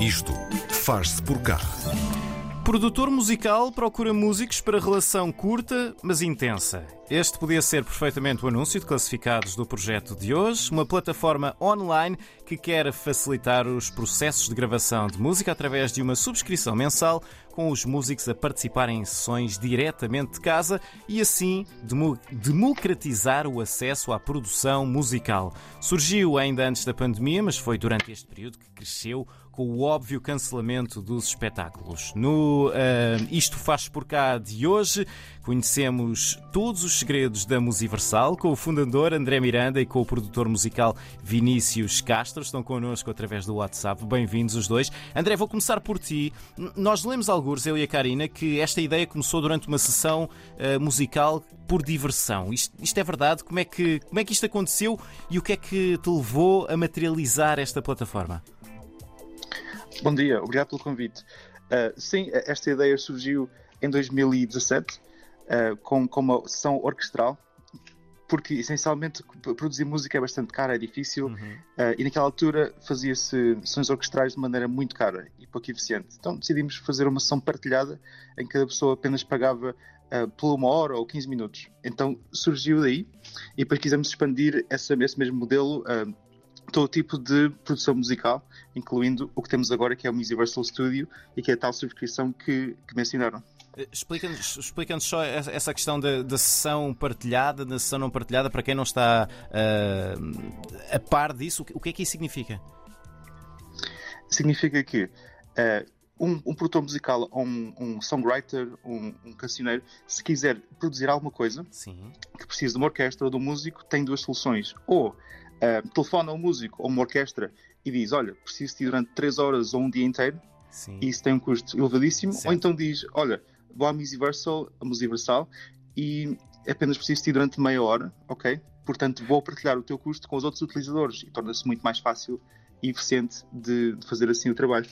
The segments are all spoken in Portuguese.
Isto faz-se por cá. Produtor musical procura músicos para relação curta, mas intensa. Este podia ser perfeitamente o anúncio de classificados do projeto de hoje, uma plataforma online que quer facilitar os processos de gravação de música através de uma subscrição mensal, com os músicos a participarem em sessões diretamente de casa e assim democratizar o acesso à produção musical. Surgiu ainda antes da pandemia, mas foi durante este período que cresceu com o óbvio cancelamento dos espetáculos. No uh, Isto Faz Por Cá de hoje, conhecemos todos os segredos da Musiversal com o fundador André Miranda e com o produtor musical Vinícius Castro. Estão connosco através do WhatsApp. Bem-vindos os dois. André, vou começar por ti. Nós lemos alguns, eu e a Karina, que esta ideia começou durante uma sessão uh, musical por diversão. Isto, isto, é verdade? Como é, que, como é que isto aconteceu e o que é que te levou a materializar esta plataforma? Bom dia, obrigado pelo convite. Uh, sim, esta ideia surgiu em 2017 uh, ah, com, com uma sessão orquestral, porque essencialmente produzir música é bastante caro, é difícil, uhum. uh, e naquela altura fazia-se sessões orquestrais de maneira muito cara e pouco eficiente. Então decidimos fazer uma sessão partilhada em que cada pessoa apenas pagava uh, por uma hora ou 15 minutos. Então surgiu daí e depois quisemos expandir essa, esse mesmo modelo uh, todo tipo de produção musical, incluindo o que temos agora, que é o Musiversal Studio e que é a tal subscrição que, que mencionaram. Explica-nos explica só essa questão da, sessão partilhada, da sessão não partilhada, para quem não está uh, a par disso, o que é que isso significa? Significa que uh, um, um, produtor musical ou um, um songwriter, um, um, cancioneiro, se quiser produzir alguma coisa Sim. que precisa de uma orquestra ou de um músico, tem duas soluções. Ou uh, telefona ao músico ou uma orquestra e diz: Olha, preciso de ir durante 3 horas ou um dia inteiro, Sim. e isso tem um custo elevadíssimo. Certo. Ou então diz: Olha, vou à Musiversal, a Musiversal e apenas preciso de durante meia hora, ok? Portanto, vou partilhar o teu custo com os outros utilizadores e torna-se muito mais fácil e eficiente de fazer assim o trabalho.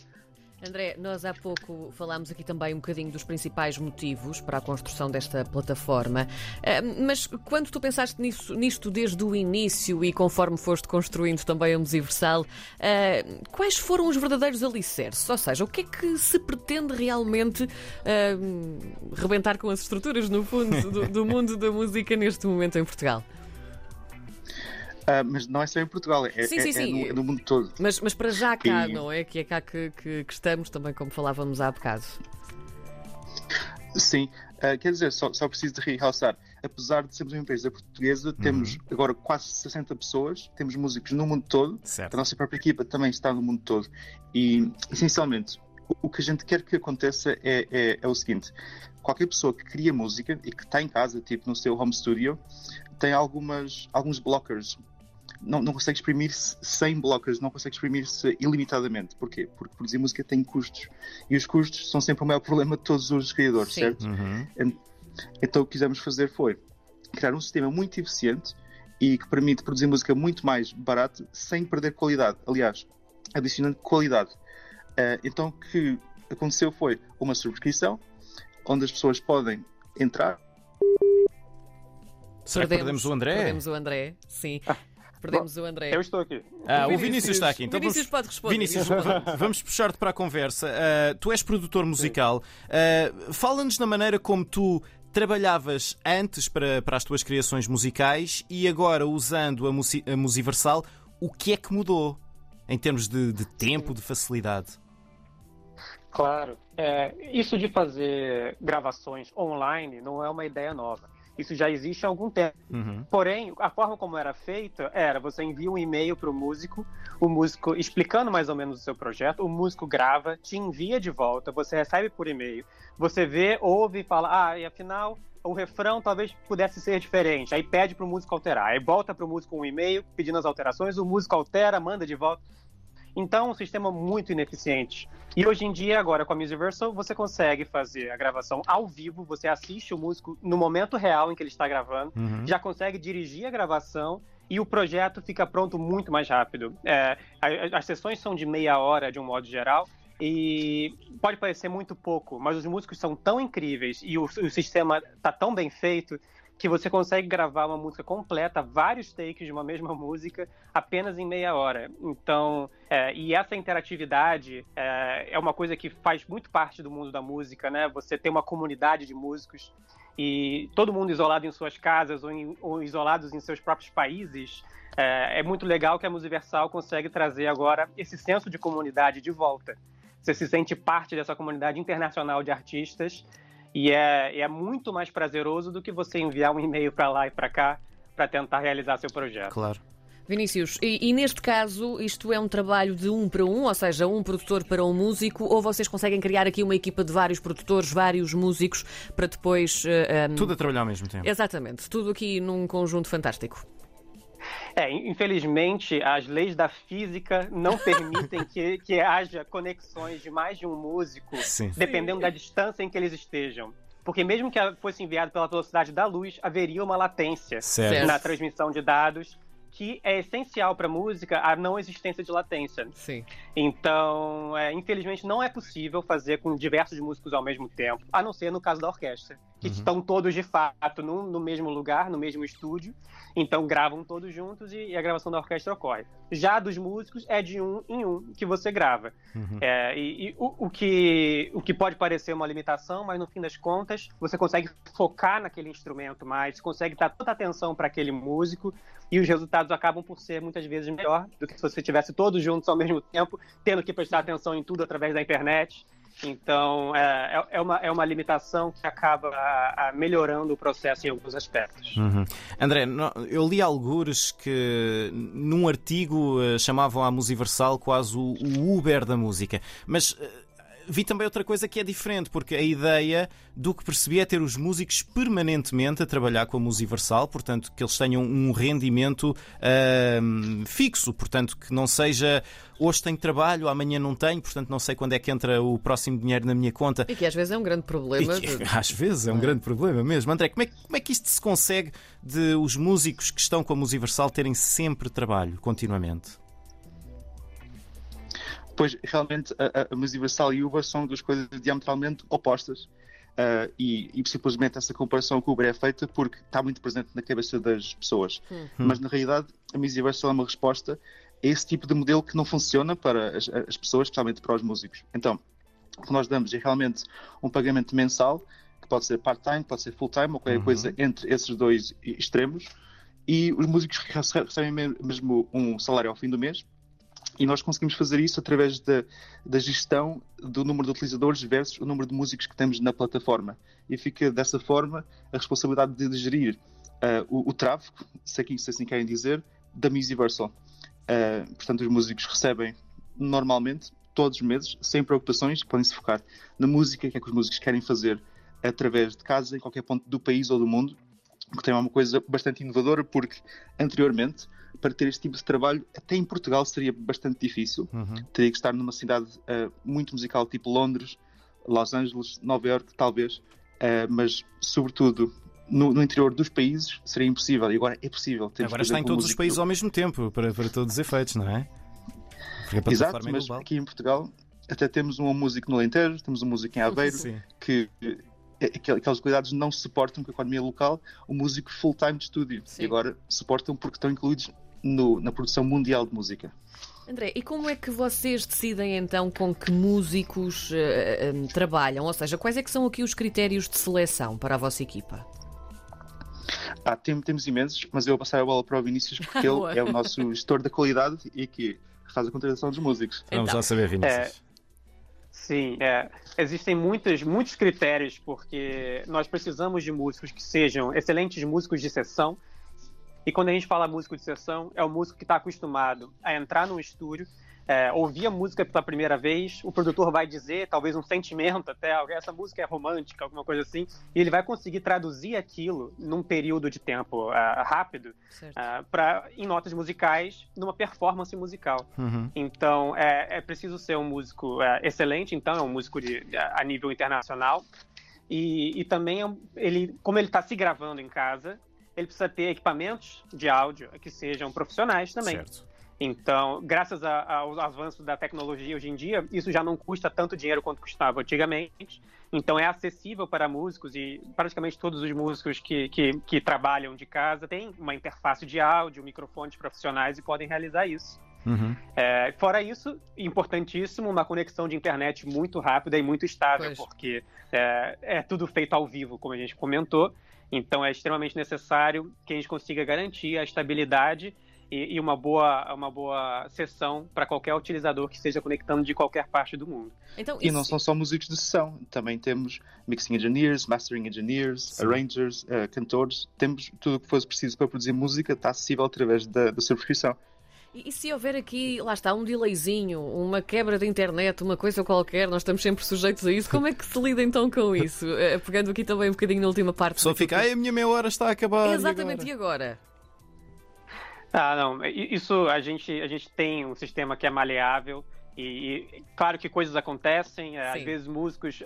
André, nós há pouco falámos aqui também um bocadinho dos principais motivos para a construção desta plataforma, ah, mas quando tu pensaste nisso, nisto desde o início e conforme foste construindo também a Musiversal, ah, quais foram os verdadeiros alicerces? Ou seja, o que é que se pretende realmente uh, rebentar com as estruturas, no fundo, do, do mundo da música neste momento em Portugal? Uh, mas não é só em Portugal, é, sim, sim, é, sim. É, no, é, no, mundo todo. Mas, mas para já cá, e... não é? Que é cá que, que, que, estamos também, como falávamos há bocado. Sim, uh, quer dizer, só, só preciso de realçar, apesar de sermos uma empresa portuguesa, uhum. temos agora quase 60 pessoas, temos músicos no mundo todo, certo. a nossa própria equipa também está no mundo todo. E, essencialmente, o, o que a gente quer que aconteça é, é, é o seguinte: qualquer pessoa que cria música e que está em casa, tipo no seu home studio, tem algumas, alguns blockers não, não consegue exprimir-se sem blockers, não consegue exprimir-se ilimitadamente. Porquê? Porque produzir música tem custos. E os custos são sempre o maior problema de todos os criadores, Sim. certo? Uhum. Então o que quisemos fazer foi criar um sistema muito eficiente e que permite produzir música muito mais barata sem perder qualidade. Aliás, adicionando qualidade. Uh, então o que aconteceu foi uma subscrição onde as pessoas podem entrar. Será que perdemos o André? Perdemos o André, sim. Ah. Perdemos Bom, o André. Eu estou aqui. Ah, o Vinícius, está aqui. Então Vinícius vamos... pode responder. Vinícius, vamos puxar-te para a conversa. Uh, tu és produtor musical. Uh, Fala-nos da maneira como tu trabalhavas antes para, para as tuas criações musicais e agora usando a, Musi a Musiversal, o que é que mudou em termos de, de tempo, de facilidade? Claro, é, isso de fazer gravações online não é uma ideia nova. Isso já existe há algum tempo. Uhum. Porém, a forma como era feita era você envia um e-mail para o músico, o músico explicando mais ou menos o seu projeto, o músico grava, te envia de volta, você recebe por e-mail, você vê, ouve e fala, ah, e afinal o refrão talvez pudesse ser diferente. Aí pede para o músico alterar. Aí volta para o músico um e-mail pedindo as alterações, o músico altera, manda de volta. Então, um sistema muito ineficiente. E hoje em dia, agora com a Musiversal, você consegue fazer a gravação ao vivo, você assiste o músico no momento real em que ele está gravando, uhum. já consegue dirigir a gravação e o projeto fica pronto muito mais rápido. É, as sessões são de meia hora, de um modo geral, e pode parecer muito pouco, mas os músicos são tão incríveis e o, o sistema está tão bem feito que você consegue gravar uma música completa, vários takes de uma mesma música, apenas em meia hora. Então, é, e essa interatividade é, é, uma coisa que faz muito parte do mundo da música, né? Você tem uma comunidade de músicos e todo mundo isolado em suas casas ou, em, ou isolados em seus próprios países. É, é muito legal que a Musiversal consegue trazer agora esse senso de comunidade de volta. Você se sente parte dessa comunidade internacional de artistas e é, é muito mais prazeroso do que você enviar um e-mail para lá e para cá para tentar realizar seu projeto. Claro. Vinícius, e, e, neste caso isto é um trabalho de um para um, ou seja, um produtor para um músico, ou vocês conseguem criar aqui uma equipa de vários produtores, vários músicos, para depois. Uh, eh, um... Tudo a trabalhar ao mesmo tempo. Exatamente, tudo aqui num conjunto fantástico. É, infelizmente, as leis da física não permitem que, que haja conexões de mais de um músico, Sim. dependendo Sim. da distância em que eles estejam. Porque mesmo que fosse enviado pela velocidade da luz, haveria uma latência certo. na transmissão de dados que é essencial para a música a não existência de latência. Sim. Então, é, infelizmente, não é possível fazer com diversos músicos ao mesmo tempo, a não ser no caso da orquestra, que uhum. estão todos de fato no, no, mesmo lugar, no mesmo estúdio, então gravam todos juntos e, e, a gravação da orquestra ocorre. Já dos músicos é de um em um que você grava. Uhum. É, e, e o, o, que, o que pode parecer uma limitação, mas no fim das contas você consegue focar naquele instrumento mais, consegue dar toda a atenção para aquele músico e os resultados acabam por ser muitas vezes melhor do que se você estivesse todos juntos ao mesmo tempo, tendo que prestar atenção em tudo através da internet. Então, é, é, é uma, é uma limitação que acaba a, a melhorando o processo em alguns aspectos. Uhum. André, eu li algures que num artigo eh, chamavam a Musiversal quase o, o Uber da música, mas eh, vi também outra coisa que é diferente, porque a ideia do que percebi é ter os músicos permanentemente a trabalhar com a Musiversal, portanto, que eles tenham um rendimento uh, fixo, portanto, que não seja hoje tenho trabalho, amanhã não tenho, portanto não sei quando é que entra o próximo dinheiro na minha conta. E que às vezes é um grande problema. Que, às vezes é um é. grande problema mesmo. André, como é, como é que isto se consegue de os músicos que estão com a Musiversal terem sempre trabalho, continuamente? Pois, realmente, a, a Musiversal e Uber são duas coisas diametralmente opostas. Uh, e, e, simplesmente essa comparação com o Uber é feita porque está muito presente na cabeça das pessoas. Hum. Mas, na realidade, a Musiversal é uma resposta a esse tipo de modelo que não funciona para as, as pessoas, especialmente para os músicos. Então, o que nós damos é realmente um pagamento mensal, que pode ser part-time, pode ser full-time, ou qualquer uhum. coisa entre esses dois extremos, e os músicos recebem mesmo um salário ao fim do mês, e nós conseguimos fazer isso através da, da, gestão do número de utilizadores versus o número de músicos que temos na plataforma. E fica dessa forma a responsabilidade de gerir uh, o, o, tráfego, se, aqui, se assim querem dizer, da Musiversal. Uh, portanto, os músicos recebem normalmente, todos os meses, sem preocupações, podem se focar na música, que é que os músicos querem fazer através de casa, em qualquer ponto do país ou do mundo, que tem uma coisa bastante inovadora, porque anteriormente para ter este tipo de trabalho, até em Portugal seria bastante difícil. Uhum. Teria que estar numa cidade uh, muito musical, tipo Londres, Los Angeles, Nova York, talvez, uh, mas sobretudo no, no, interior dos países seria impossível. E agora é possível. Temos, agora está em todos os países ao mesmo tempo, para, para todos os efeitos, não é? Exato, é mas aqui em Portugal até temos um músico no Alentejo, temos um músico em Aveiro, Sim. que é, aqueles cuidados não suportam com a economia local o músico full-time de estúdio. Sim. E agora suportam porque estão incluídos no, na produção mundial de música. André, e como é que vocês decidem então com que músicos uh, uh, trabalham? Ou seja, quais é que são aqui os critérios de seleção para a vossa equipa? Ah, tem, temos imensos, mas eu vou passar a bola para o Vinícius porque ele é o nosso gestor da qualidade e que faz a contratação dos músicos. Então, Vamos lá saber, Vinícius. É, sim, é, existem muitos, muitos critérios porque nós precisamos de músicos que sejam excelentes músicos de sessão. E quando a gente fala músico de sessão, é o músico que está acostumado a entrar num estúdio, é, ouvir a música pela primeira vez, o produtor vai dizer, talvez um sentimento até, essa música é romântica, alguma coisa assim, e ele vai conseguir traduzir aquilo num período de tempo uh, rápido uh, pra, em notas musicais, numa performance musical. Uhum. Então, é, é, preciso ser um músico uh, excelente, então, é um músico de, a nível internacional, e, e também, é ele, como ele está se gravando em casa, ele precisa ter equipamentos de áudio que sejam profissionais também. Certo. Então, graças a, aos avanços da tecnologia hoje em dia, isso já não custa tanto dinheiro quanto custava antigamente. Então, é acessível para músicos e praticamente todos os músicos que, que, que trabalham de casa têm uma interface de áudio, microfones profissionais e podem realizar isso. Uhum. É, fora isso, importantíssimo, uma conexão de internet muito rápida e muito estável, pois. porque é, é tudo feito ao vivo, como a gente comentou. Então é extremamente necessário que a gente consiga garantir a estabilidade e, e uma boa, uma boa sessão para qualquer utilizador que esteja conectando de qualquer parte do mundo. Então, e não são só músicos de sessão, também temos mixing engineers, mastering engineers, Sim. arrangers, uh, cantores, temos tudo o que fosse preciso para produzir música, está acessível através da, da subscrição. E, se houver aqui, lá está, um delayzinho, uma quebra de internet, uma coisa qualquer, nós estamos sempre sujeitos a isso, como é que se lida então com isso? Eh, pegando aqui também um bocadinho na última parte. Só fica, ai, a minha meia hora está a acabar. Exatamente, e agora? Ah, não, isso a gente, a gente tem um sistema que é maleável. E, e, claro que coisas acontecem, é, às vezes músicos.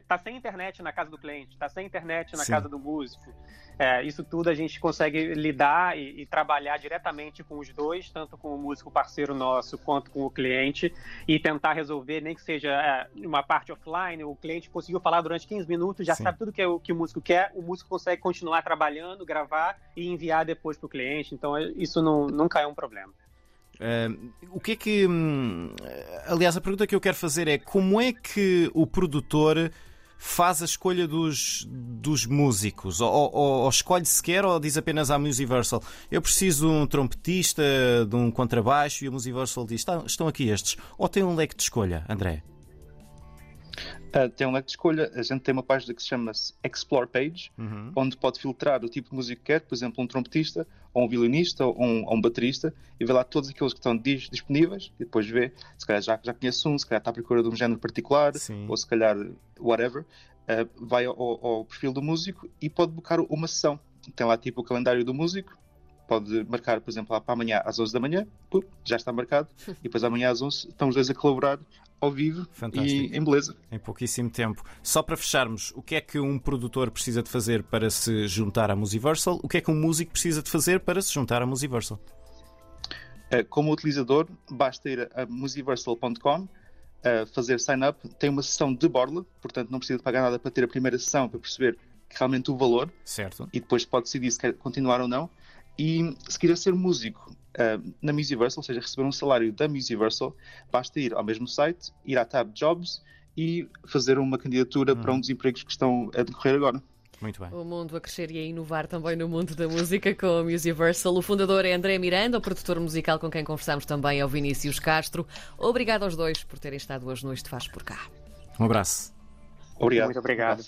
Está sem internet na casa do cliente, está sem internet na Sim. casa do músico. É, isso tudo a gente consegue lidar e, e, trabalhar diretamente com os dois, tanto com o músico parceiro nosso quanto com o cliente, e tentar resolver, nem que seja é, uma parte offline, o cliente conseguiu falar durante 15 minutos, já Sim. sabe tudo que, o, que o músico quer, o músico consegue continuar trabalhando, gravar e enviar depois para o cliente. Então, isso não, nunca é um problema. O que é que. Hum, aliás, a pergunta que eu quero fazer é como é que o produtor faz a escolha dos, dos músicos? Ou, ou, ou escolhe sequer ou diz apenas à Musiversal eu preciso de um trompetista, de um contrabaixo e a Musiversal diz estão aqui estes? Ou tem um leque de escolha, André? Uh, tem um leque de escolha. A gente tem uma página que se chama Explore Page, uhum. onde pode filtrar o tipo de música que quer, por exemplo, um trompetista, ou um violinista, ou um, ou um baterista, e vê lá todos aqueles que estão disponíveis, e depois vê, se calhar já, já conhece um, se calhar está à procura de um género particular, Sim. ou se calhar whatever, uh, vai ao, ao, perfil do músico e pode buscar uma sessão. Tem lá tipo o calendário do músico, pode marcar, por exemplo, lá para amanhã às 11 da manhã, já está marcado, e depois amanhã às 11 estão os dois a colaborar ao vivo Fantástico. e em beleza. Em pouquíssimo tempo. Só para fecharmos, o que é que um produtor precisa de fazer para se juntar à Musiversal? O que é que um músico precisa de fazer para se juntar à Musiversal? Eh, como utilizador, basta ir a musiversal.com, eh, fazer sign up, tem uma sessão de borla, portanto não precisa de pagar nada para ter a primeira sessão para perceber realmente o valor. Certo. E depois pode decidir se quer continuar ou não. E se quiser ser músico uh, na Musiversal, ou seja, receber um salário da Musiversal, basta ir ao mesmo site, ir à tab Jobs e fazer uma candidatura hum. para um dos empregos que estão a decorrer agora. Muito bem. O mundo a crescer e a inovar também no mundo da música com a Musiversal. O fundador é André Miranda, o produtor musical com quem conversamos também é o Vinícius Castro. Obrigado aos dois por terem estado hoje no Isto Faz Por Cá. Um abraço. Obrigado. Muito obrigado.